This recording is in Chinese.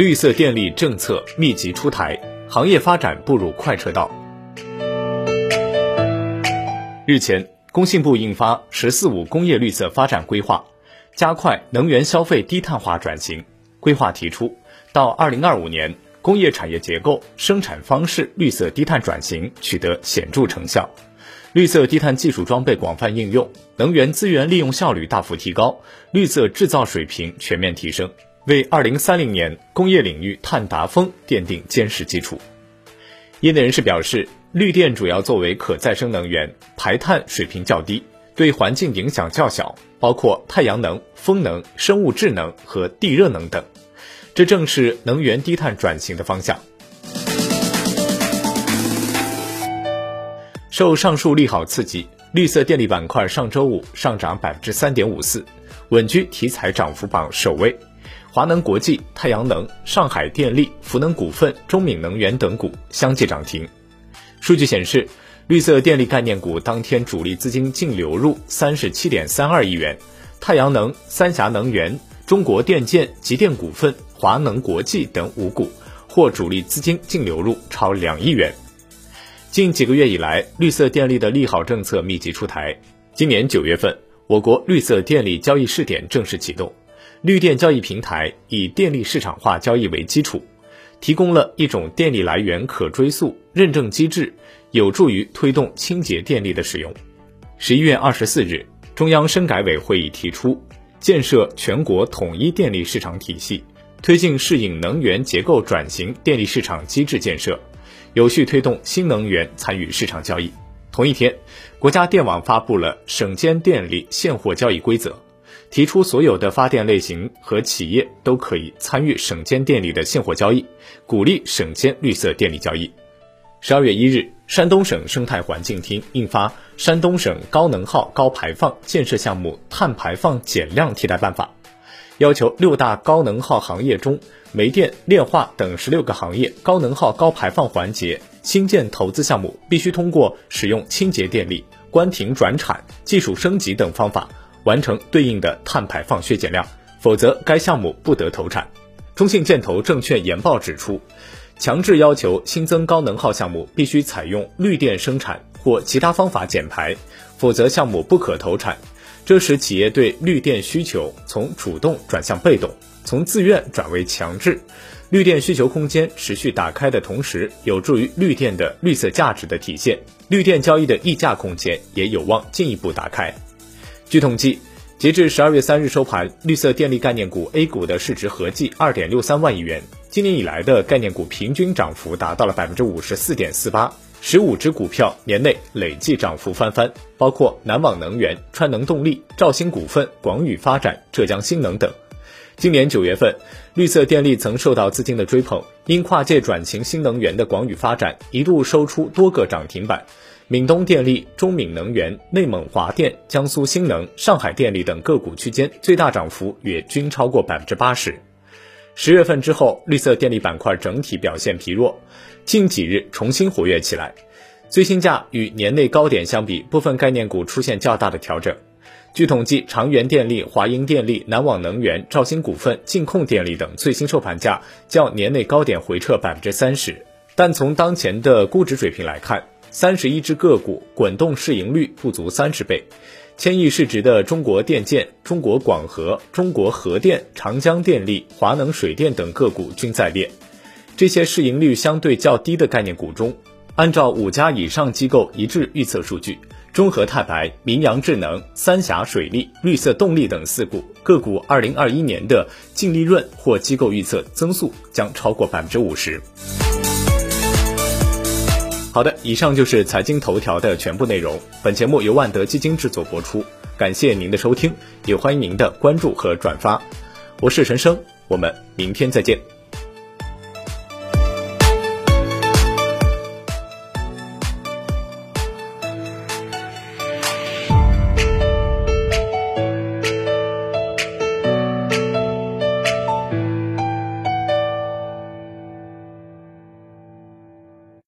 绿色电力政策密集出台，行业发展步入快车道。日前，工信部印发《“十四五”工业绿色发展规划》，加快能源消费低碳化转型。规划提出，到二零二五年，工业产业结构、生产方式绿色低碳转型取得显著成效，绿色低碳技术装备广泛应用，能源资源利用效率大幅提高，绿色制造水平全面提升，为二零三零年工业领域碳达峰奠定坚实基础。业内人士表示，绿电主要作为可再生能源，排碳水平较低，对环境影响较小，包括太阳能、风能、生物质能和地热能等。这正是能源低碳转型的方向。受上述利好刺激，绿色电力板块上周五上涨百分之三点五四，稳居题材涨幅榜首位。华能国际、太阳能、上海电力、福能股份、中闽能源等股相继涨停。数据显示，绿色电力概念股当天主力资金净流入三十七点三二亿元，太阳能、三峡能源、中国电建、吉电股份。华能国际等五股获主力资金净流入超两亿元。近几个月以来，绿色电力的利好政策密集出台。今年九月份，我国绿色电力交易试点正式启动，绿电交易平台以电力市场化交易为基础，提供了一种电力来源可追溯认证机制，有助于推动清洁电力的使用。十一月二十四日，中央深改委会议提出，建设全国统一电力市场体系。推进适应能源结构转型电力市场机制建设，有序推动新能源参与市场交易。同一天，国家电网发布了省间电力现货交易规则，提出所有的发电类型和企业都可以参与省间电力的现货交易，鼓励省间绿色电力交易。十二月一日，山东省生态环境厅印发《山东省高能耗高排放建设项目碳排放减量替代办法》。要求六大高能耗行业中，煤电、炼化等十六个行业高能耗高排放环节新建投资项目必须通过使用清洁电力、关停转产、技术升级等方法完成对应的碳排放削减量，否则该项目不得投产。中信建投证券研报指出，强制要求新增高能耗项目必须采用绿电生产或其他方法减排，否则项目不可投产。这使企业对绿电需求从主动转向被动，从自愿转为强制。绿电需求空间持续打开的同时，有助于绿电的绿色价值的体现，绿电交易的溢价空间也有望进一步打开。据统计，截至十二月三日收盘，绿色电力概念股 A 股的市值合计二点六三万亿元，今年以来的概念股平均涨幅达到了百分之五十四点四八。十五只股票年内累计涨幅翻番，包括南网能源、川能动力、兆兴股份、广宇发展、浙江新能等。今年九月份，绿色电力曾受到资金的追捧，因跨界转型新能源的广宇发展一度收出多个涨停板，闽东电力、中闽能源、内蒙华电、江苏新能、上海电力等个股区间最大涨幅也均超过百分之八十。十月份之后，绿色电力板块整体表现疲弱。近几日重新活跃起来，最新价与年内高点相比，部分概念股出现较大的调整。据统计，长源电力、华英电力、南网能源、兆兴股份、净控电力等最新收盘价较年内高点回撤百分之三十。但从当前的估值水平来看，三十一只个股滚动市盈率不足三十倍，千亿市值的中国电建、中国广核、中国核电、长江电力、华能水电等个股均在列。这些市盈率相对较低的概念股中，按照五家以上机构一致预测数据，中核太白、明阳智能、三峡水利、绿色动力等四股个股，二零二一年的净利润或机构预测增速将超过百分之五十。好的，以上就是财经头条的全部内容。本节目由万德基金制作播出，感谢您的收听，也欢迎您的关注和转发。我是陈生，我们明天再见。